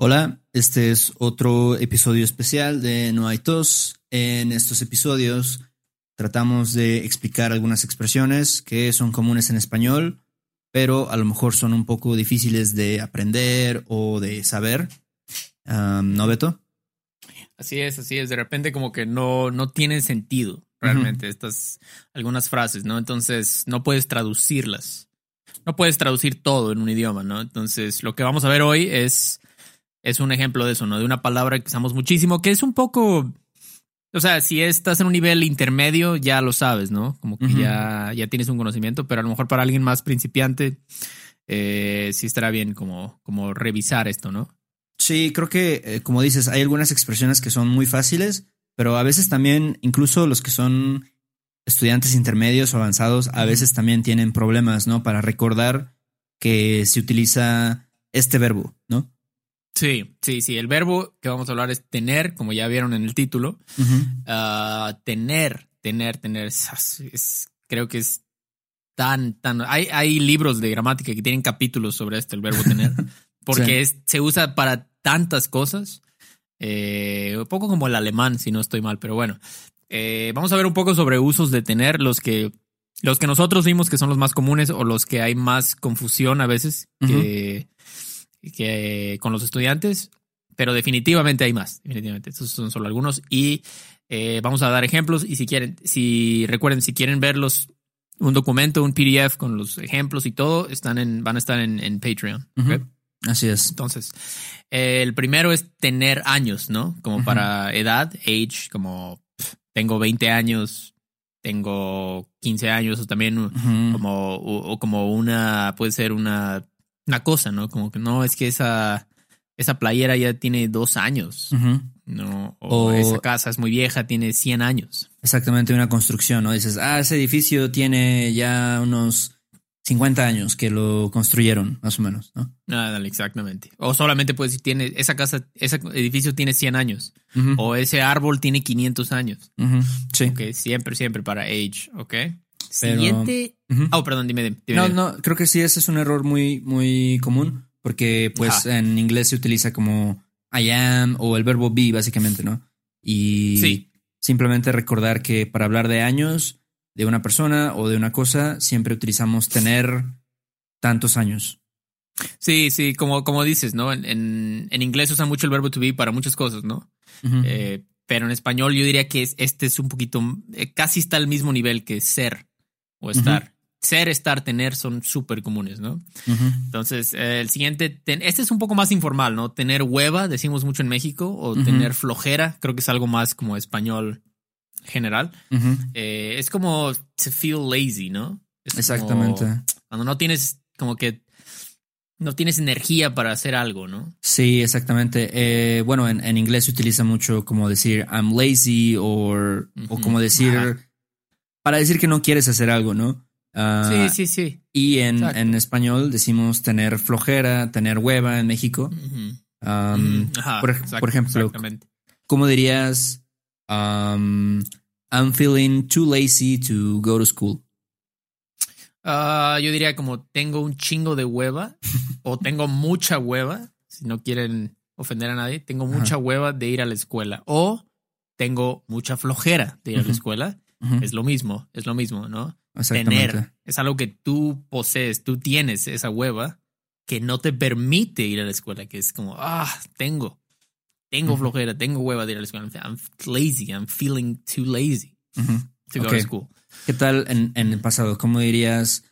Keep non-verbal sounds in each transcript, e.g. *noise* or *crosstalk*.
Hola, este es otro episodio especial de No hay tos. En estos episodios tratamos de explicar algunas expresiones que son comunes en español, pero a lo mejor son un poco difíciles de aprender o de saber. Um, ¿No, Beto? Así es, así es. De repente como que no, no tienen sentido realmente estas algunas frases, ¿no? Entonces no puedes traducirlas. No puedes traducir todo en un idioma, ¿no? Entonces lo que vamos a ver hoy es es un ejemplo de eso, ¿no? De una palabra que usamos muchísimo, que es un poco. O sea, si estás en un nivel intermedio, ya lo sabes, ¿no? Como que ya, ya tienes un conocimiento, pero a lo mejor para alguien más principiante, eh, sí estará bien como, como revisar esto, ¿no? Sí, creo que, eh, como dices, hay algunas expresiones que son muy fáciles, pero a veces también, incluso los que son estudiantes intermedios o avanzados, a veces también tienen problemas, ¿no? Para recordar que se utiliza este verbo, ¿no? Sí, sí, sí. El verbo que vamos a hablar es tener, como ya vieron en el título. Ah, tener, tener, tener. Es, creo que es tan, tan. Hay, hay libros de gramática que tienen capítulos sobre esto, el verbo tener, *laughs* porque se usa para tantas cosas. Eh, un poco como el alemán, si no estoy mal, pero bueno. Eh, vamos a ver un poco sobre usos de tener, los que, los que nosotros vimos que son los más comunes o los que hay más confusión a veces. que que con los estudiantes, pero definitivamente hay más. Definitivamente, estos son solo algunos y eh, vamos a dar ejemplos y si quieren, si recuerden, si quieren verlos, un documento, un PDF con los ejemplos y todo, están en, van a estar en, Patreon. Así es. Entonces, el primero es tener años, ¿no? Como para edad, age, como tengo 20 años, tengo 15 años o también como, o, como una, puede ser una una cosa, ¿no? Como que no, es que esa, esa playera ya tiene dos años, ¿no? O, esa casa es muy vieja, tiene 100 años. Exactamente, una construcción, ¿no? Dices, ah, ese edificio tiene ya unos 50 años que lo construyeron, más o menos, ¿no? Ah, dale, exactamente. O solamente puedes decir, tiene, esa casa, ese edificio tiene 100 años. O ese árbol tiene 500 años. Sí. Ok, siempre, siempre para age, ¿ok? Siguiente. Oh, perdón, dime, No, no, creo que sí, ese es un error muy, muy común. Porque, pues, en inglés se utiliza como I am o el verbo be, básicamente, ¿no? Y simplemente recordar que para hablar de años de una persona o de una cosa, siempre utilizamos tener tantos años. Sí, sí, como, como dices, ¿no? En, en, inglés usan mucho el verbo to be para muchas cosas, ¿no? Eh, pero en español yo diría que este es un poquito, eh, casi está al mismo nivel que ser o estar. Ser, estar, tener son súper comunes, ¿no? Entonces, eh, el siguiente, este es un poco más informal, ¿no? Tener hueva, decimos mucho en México, o tener flojera, creo que es algo más como español general. Eh, es como to feel lazy, ¿no? Exactamente. cuando no tienes como que no tienes energía para hacer algo, ¿no? Sí, exactamente. Eh, bueno, en, inglés se utiliza mucho como decir I'm lazy o como decir para decir que no quieres hacer algo, ¿no? Ah, sí, sí, sí. Y en, en, español decimos tener flojera, tener hueva en México. por, ejemplo, ¿cómo dirías I'm feeling too lazy to go to school? Ah, yo diría como tengo un chingo de hueva *laughs* o tengo mucha hueva, si no quieren ofender a nadie, tengo mucha hueva de ir a la escuela o tengo mucha flojera de ir a la escuela es lo mismo, es lo mismo, ¿no? Tener es algo que tú posees, tú tienes esa hueva que no te permite ir a la escuela, que es como, ah, tengo, tengo flojera, tengo hueva de ir a la escuela. I'm lazy, I'm feeling too lazy to go to school. ¿Qué tal en, en, el pasado? ¿Cómo dirías?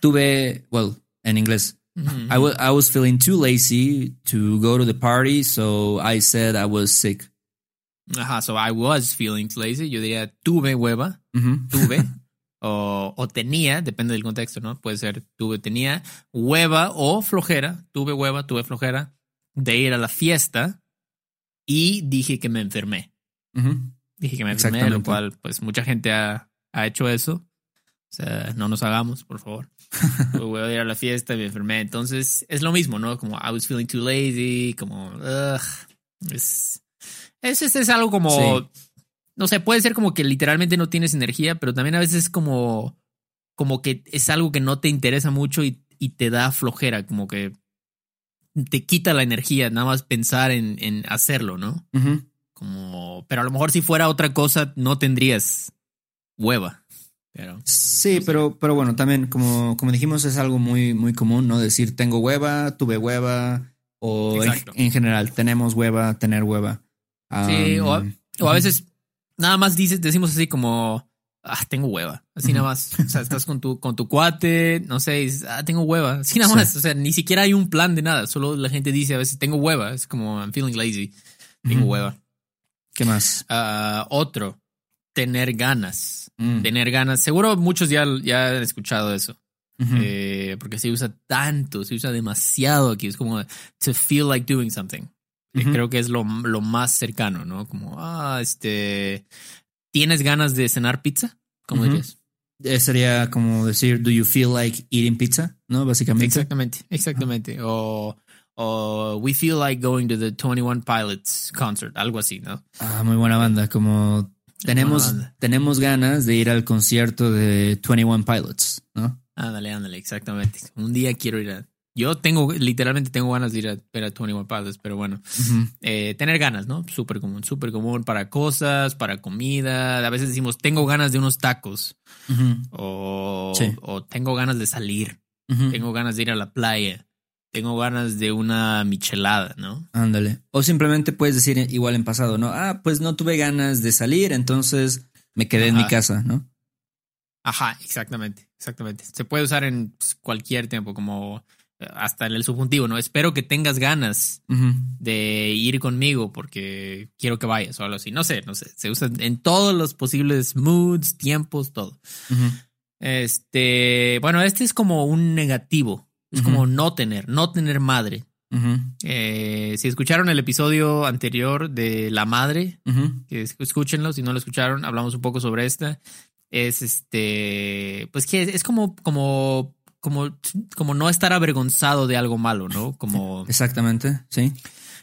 Tuve, well, en inglés. I, I was feeling too lazy to go to the party, so I said I was sick. Ajá, so I was feeling lazy. Yo diría tuve hueva, tuve. *laughs* o, o, tenía, depende del contexto, ¿no? Puede ser tuve, tenía hueva o flojera. Tuve hueva, tuve flojera de ir a la fiesta y dije que me enfermé. Dije que me enfermé, lo cual, pues mucha gente ha, ha hecho eso. O sea, no nos hagamos, por favor. *laughs* Voy a ir a la fiesta y me enfermé. Entonces, es lo mismo, ¿no? Como I was feeling too lazy, como, ugh, es, es, es, algo como, no sé, puede ser como que literalmente no tienes energía, pero también a veces es como, como que es algo que no te interesa mucho y, te da flojera, como que te quita la energía, nada más pensar en, en hacerlo, ¿no? Como, pero a lo mejor si fuera otra cosa, no tendrías hueva. Pero, sí, pero, pero bueno, también como, como dijimos, es algo muy, muy común, ¿no? Decir tengo hueva, tuve hueva, o en, general, tenemos hueva, tener hueva. Sí, o, a, veces nada más dices, decimos así como, ah, tengo hueva, así nada más. O sea, estás con tu, con tu cuate, no sé, dices, ah, tengo hueva, así nada más. O sea, ni siquiera hay un plan de nada, solo la gente dice a veces, tengo hueva, es como, I'm feeling lazy, tengo hueva. ¿Qué más? Ah, otro, tener ganas. Mm. Tener ganas. Seguro muchos ya, ya han escuchado eso. Eh, porque se usa tanto, se usa demasiado aquí. Es como to feel like doing something. Creo que es lo, lo, más cercano, ¿no? Como, ah, este, ¿tienes ganas de cenar pizza? ¿Cómo dirías? Eh, sería como decir, ¿do you feel like eating pizza? ¿No? Básicamente. Exactamente, exactamente. O, o we feel like going to the 21 Pilots concert, algo así, ¿no? Ah, muy buena banda, como tenemos, tenemos ganas de ir al concierto de 21 Pilots, ¿no? Ándale, ándale, exactamente. Un día quiero ir a. Yo tengo, literalmente tengo ganas de ir a ver a 21 Pilots, pero bueno. Eh, tener ganas, ¿no? Súper común, súper común para cosas, para comida. A veces decimos, tengo ganas de unos tacos. o, o, tengo ganas de salir. Tengo ganas de ir a la playa tengo ganas de una michelada, ¿no? Ándale. O simplemente puedes decir igual en pasado, ¿no? Ah, pues no tuve ganas de salir, entonces me quedé en mi casa, ¿no? Ajá, exactamente, exactamente. Se puede usar en pues, cualquier tiempo, como hasta en el subjuntivo, ¿no? Espero que tengas ganas de ir conmigo porque quiero que vayas o algo así. No sé, no sé. Se usa en todos los posibles moods, tiempos, todo. Este, bueno, este es como un negativo. Es como no tener, no tener madre. Eh, si escucharon el episodio anterior de La Madre, que escúchenlo, si no lo escucharon, hablamos un poco sobre esta. Es este, pues que es como, como, como, como no estar avergonzado de algo malo, ¿no? Como. Exactamente, sí.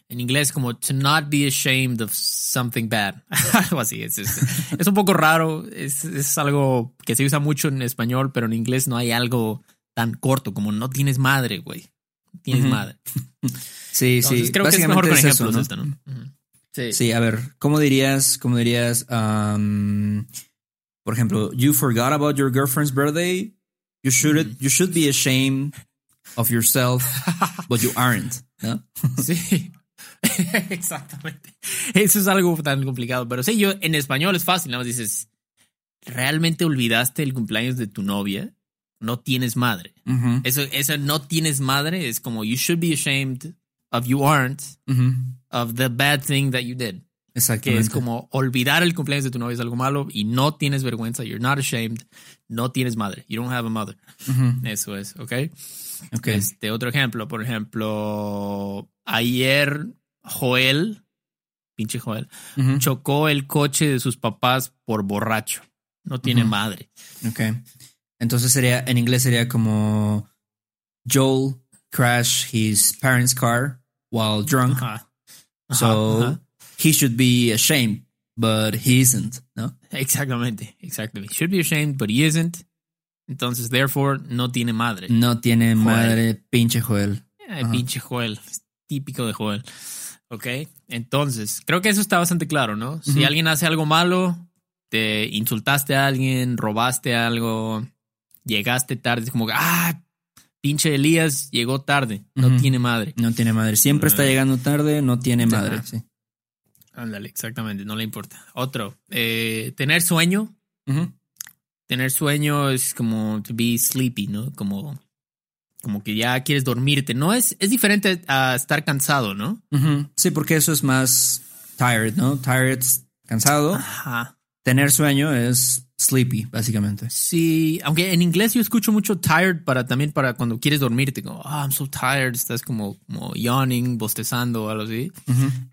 En inglés, como to not be ashamed of something bad. *laughs* algo así. Es, es, un poco raro. Es, es algo que se usa mucho en español, pero en inglés no hay algo tan corto como no tienes madre, güey. Tienes madre. *laughs* Sí, sí. Creo que es mejor con ejemplos ¿no? Esto, ¿no? Sí. sí. a ver, ¿cómo dirías, cómo dirías, um, por ejemplo, you forgot about your girlfriend's birthday? You should, you should be ashamed of yourself, *laughs* but you aren't, ¿no? Sí. *laughs* Exactamente. Eso es algo tan complicado. Pero sí, yo en español es fácil. Nada más dices, ¿realmente olvidaste el cumpleaños de tu novia? no tienes madre. eso, eso no tienes madre es como you should be ashamed of you aren't of the bad thing that you did. Exactamente. Que es como olvidar el cumpleaños de tu novia es algo malo y no tienes vergüenza. You're not ashamed. No tienes madre. You don't have a mother. Eso es, ¿ok? okay. Este, otro ejemplo, por ejemplo, ayer Joel, pinche Joel, chocó el coche de sus papás por borracho. No tiene madre. Ok. Entonces sería, en inglés sería como Joel crashed his parents' car while drunk. so he should be ashamed, but he isn't, ¿no? Exactamente, exactamente. Should be ashamed, but he isn't. Entonces, therefore, no tiene madre. No tiene madre, pinche Joel. pinche Joel. típico de Joel. Ok, entonces, creo que eso está bastante claro, ¿no? Si alguien hace algo malo, te insultaste a alguien, robaste algo, llegaste tarde, es como que, ah, pinche Elías llegó tarde, no tiene madre. No tiene madre, siempre está llegando tarde, no tiene madre, sí. Ándale, exactamente, no le importa. Otro, eh, tener sueño. Tener sueño es como to be sleepy, ¿no? Como, como que ya quieres dormirte. No es, es diferente a estar cansado, ¿no? Sí, porque eso es más tired, ¿no? Tired, cansado. Ajá. Tener sueño es sleepy, básicamente. Sí, aunque en inglés yo escucho mucho tired para también para cuando quieres dormirte, como, oh, I'm so tired, estás como, como yawning, bostezando o algo así.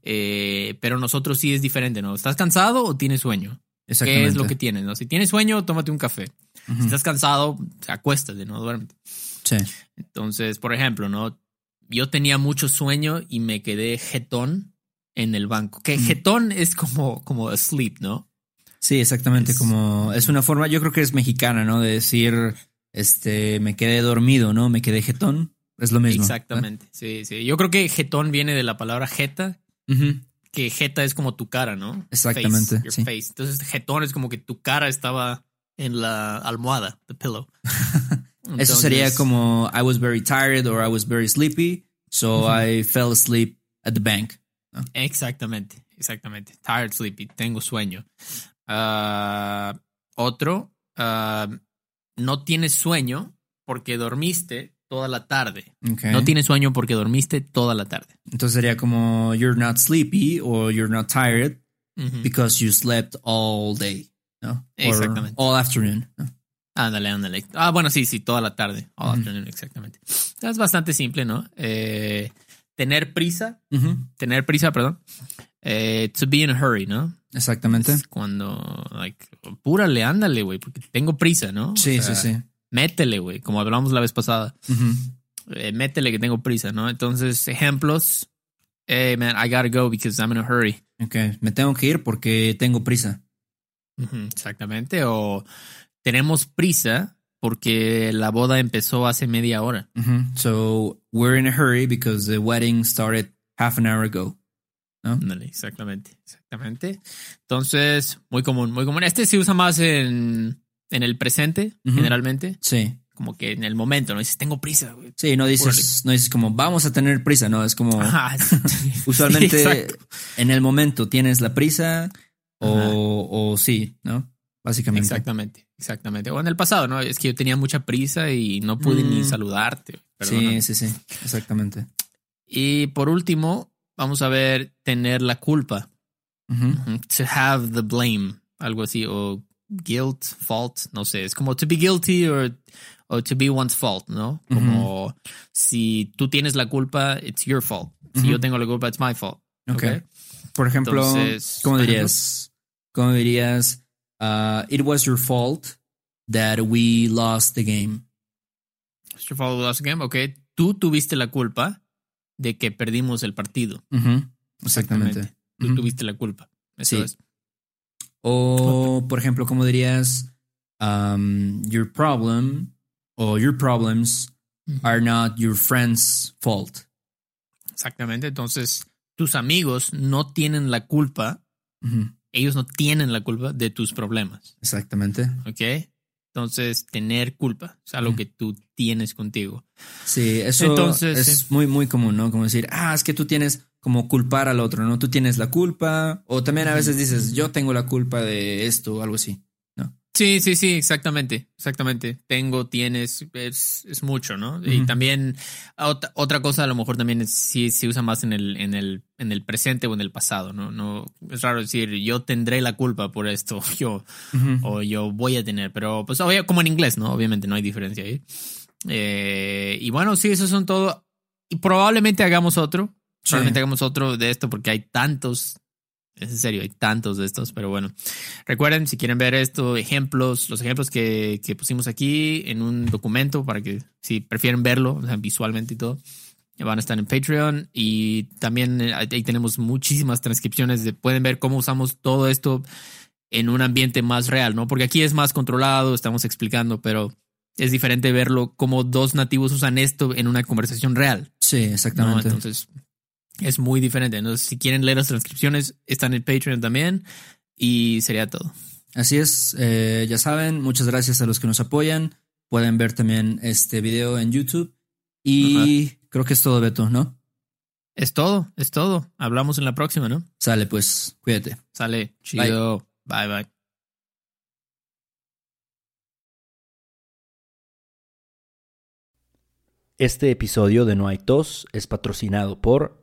Eh, pero nosotros sí es diferente, ¿no? ¿Estás cansado o tienes sueño? ¿Qué es lo que tienes? ¿no? Si tienes sueño, tómate un café. Si estás cansado, acuéstate, ¿no? Duérmete. Sí. Entonces, por ejemplo, ¿no? Yo tenía mucho sueño y me quedé jetón en el banco. Que jetón es como, como asleep, ¿no? Sí, exactamente. como es una forma, yo creo que es mexicana, ¿no? De decir, este, me quedé dormido, ¿no? Me quedé jetón. es lo mismo. Exactamente, sí, sí. Yo creo que jetón viene de la palabra jeta, que jeta es como tu cara, ¿no? Exactamente. Face, face. Entonces, jetón es como que tu cara estaba en la almohada, the pillow. *laughs* Eso sería como I was very tired or I was very sleepy, so I fell asleep at the bank. Exactamente, exactamente. Tired, sleepy, tengo sueño. Ah, otro, ah, no tienes sueño porque dormiste toda la tarde. No tienes sueño porque dormiste toda la tarde. Entonces sería como you're not sleepy or you're not tired because you slept all day. ¿no? Exactamente. all afternoon. Ándale, ándale. Ah, bueno, sí, sí, toda la tarde. All afternoon, exactamente. Es bastante simple, ¿no? Eh, tener prisa. Tener prisa, perdón. Eh, to be in a hurry, ¿no? Exactamente. cuando, like, púrale, ándale, güey, porque tengo prisa, ¿no? Sí, sí, sí. Métele, güey, como hablamos la vez pasada. Eh, métele que tengo prisa, ¿no? Entonces, ejemplos. Hey, man, I gotta go because I'm in a hurry. Ok, me tengo que ir porque tengo prisa. exactamente. O tenemos prisa porque la boda empezó hace media hora. So we're in a hurry because the wedding started half an hour ago. ¿No? exactamente, exactamente. Entonces, muy común, muy común. Este se usa más en, en el presente, generalmente. Sí. Como que en el momento, ¿no? Dices, tengo prisa, güey. Sí, no dices, no dices como, vamos a tener prisa, ¿no? Es como, *laughs* *laughs* usualmente en el momento tienes la prisa o, o sí, ¿no? Básicamente. Exactamente, exactamente. O en el pasado, ¿no? Es que yo tenía mucha prisa y no pude ni mm. saludarte. Sí, sí, sí, exactamente. Y por último, vamos a ver tener la culpa. To have the blame, algo así, o guilt, fault, no sé, es como to be guilty or, to be one's fault, ¿no? Como si tú tienes la culpa, it's your fault. Si yo tengo la culpa, it's my fault. Okay. Por ejemplo, ¿cómo dirías? ¿Cómo dirías? Uh, it was your fault that we lost the game. It's your fault we lost the game, ok. Tú tuviste la culpa de que perdimos el partido. Exactamente. Tú tuviste la culpa. Eso es. O, por ejemplo, como dirías, um, your problem o your problems are not your friend's fault. Exactamente. Entonces, tus amigos no tienen la culpa. Ellos no tienen la culpa de tus problemas. Exactamente. ¿Ok? Entonces, tener culpa es algo que tú tienes contigo. Sí, eso Entonces, es muy, muy común, ¿no? Como decir, ah, es que tú tienes como culpar al otro, ¿no? Tú tienes la culpa. O también a veces dices, yo tengo la culpa de esto o algo así. Sí, sí, sí, exactamente, exactamente. Tengo, tienes, es, es mucho, ¿no? Y también otra, cosa a lo mejor también es, sí se usa más en el, en el, en el presente o en el pasado, ¿no? No es raro decir yo tendré la culpa por esto, *laughs* yo o yo voy a tener, pero pues como en inglés, ¿no? Obviamente no hay diferencia ahí. Eh, y bueno, sí, esos son todo. Y probablemente hagamos otro. Probablemente hagamos otro de esto porque hay tantos es en serio, hay tantos de estos, pero bueno. Recuerden, si quieren ver esto, ejemplos, los ejemplos que, pusimos aquí en un documento para que si prefieren verlo visualmente y todo, van a estar en Patreon y también eh, ahí tenemos muchísimas transcripciones de pueden ver cómo usamos todo esto en un ambiente más real, ¿no? Porque aquí es más controlado, estamos explicando, pero es diferente verlo como dos nativos usan esto en una conversación real. Sí, exactamente. Entonces, es muy diferente. Entonces, si quieren leer las transcripciones, están en Patreon también y sería todo. Así es, eh, ya saben, muchas gracias a los que nos apoyan. Pueden ver también este video en YouTube. Y creo que es todo, Beto, ¿no? Es todo, es todo. Hablamos en la próxima, ¿no? Sale, pues, cuídate. Sale, chido. bye. bye. Este episodio de No hay tos es patrocinado por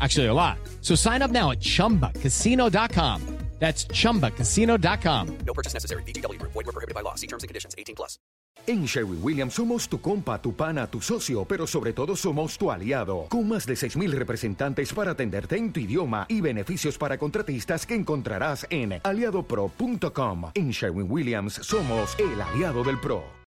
Actually, a lot. So sign up now at chumbacasino.com. That's chumbacasino.com. No purchase necessary. BGW. Void were prohibited by law. See terms and conditions 18 plus. En Sherwin Williams somos tu compa, tu pana, tu socio, pero sobre todo somos tu aliado. Con más de 6.000 representantes para atenderte en tu idioma y beneficios para contratistas que encontrarás en aliadopro.com. En Sherwin Williams somos el aliado del pro.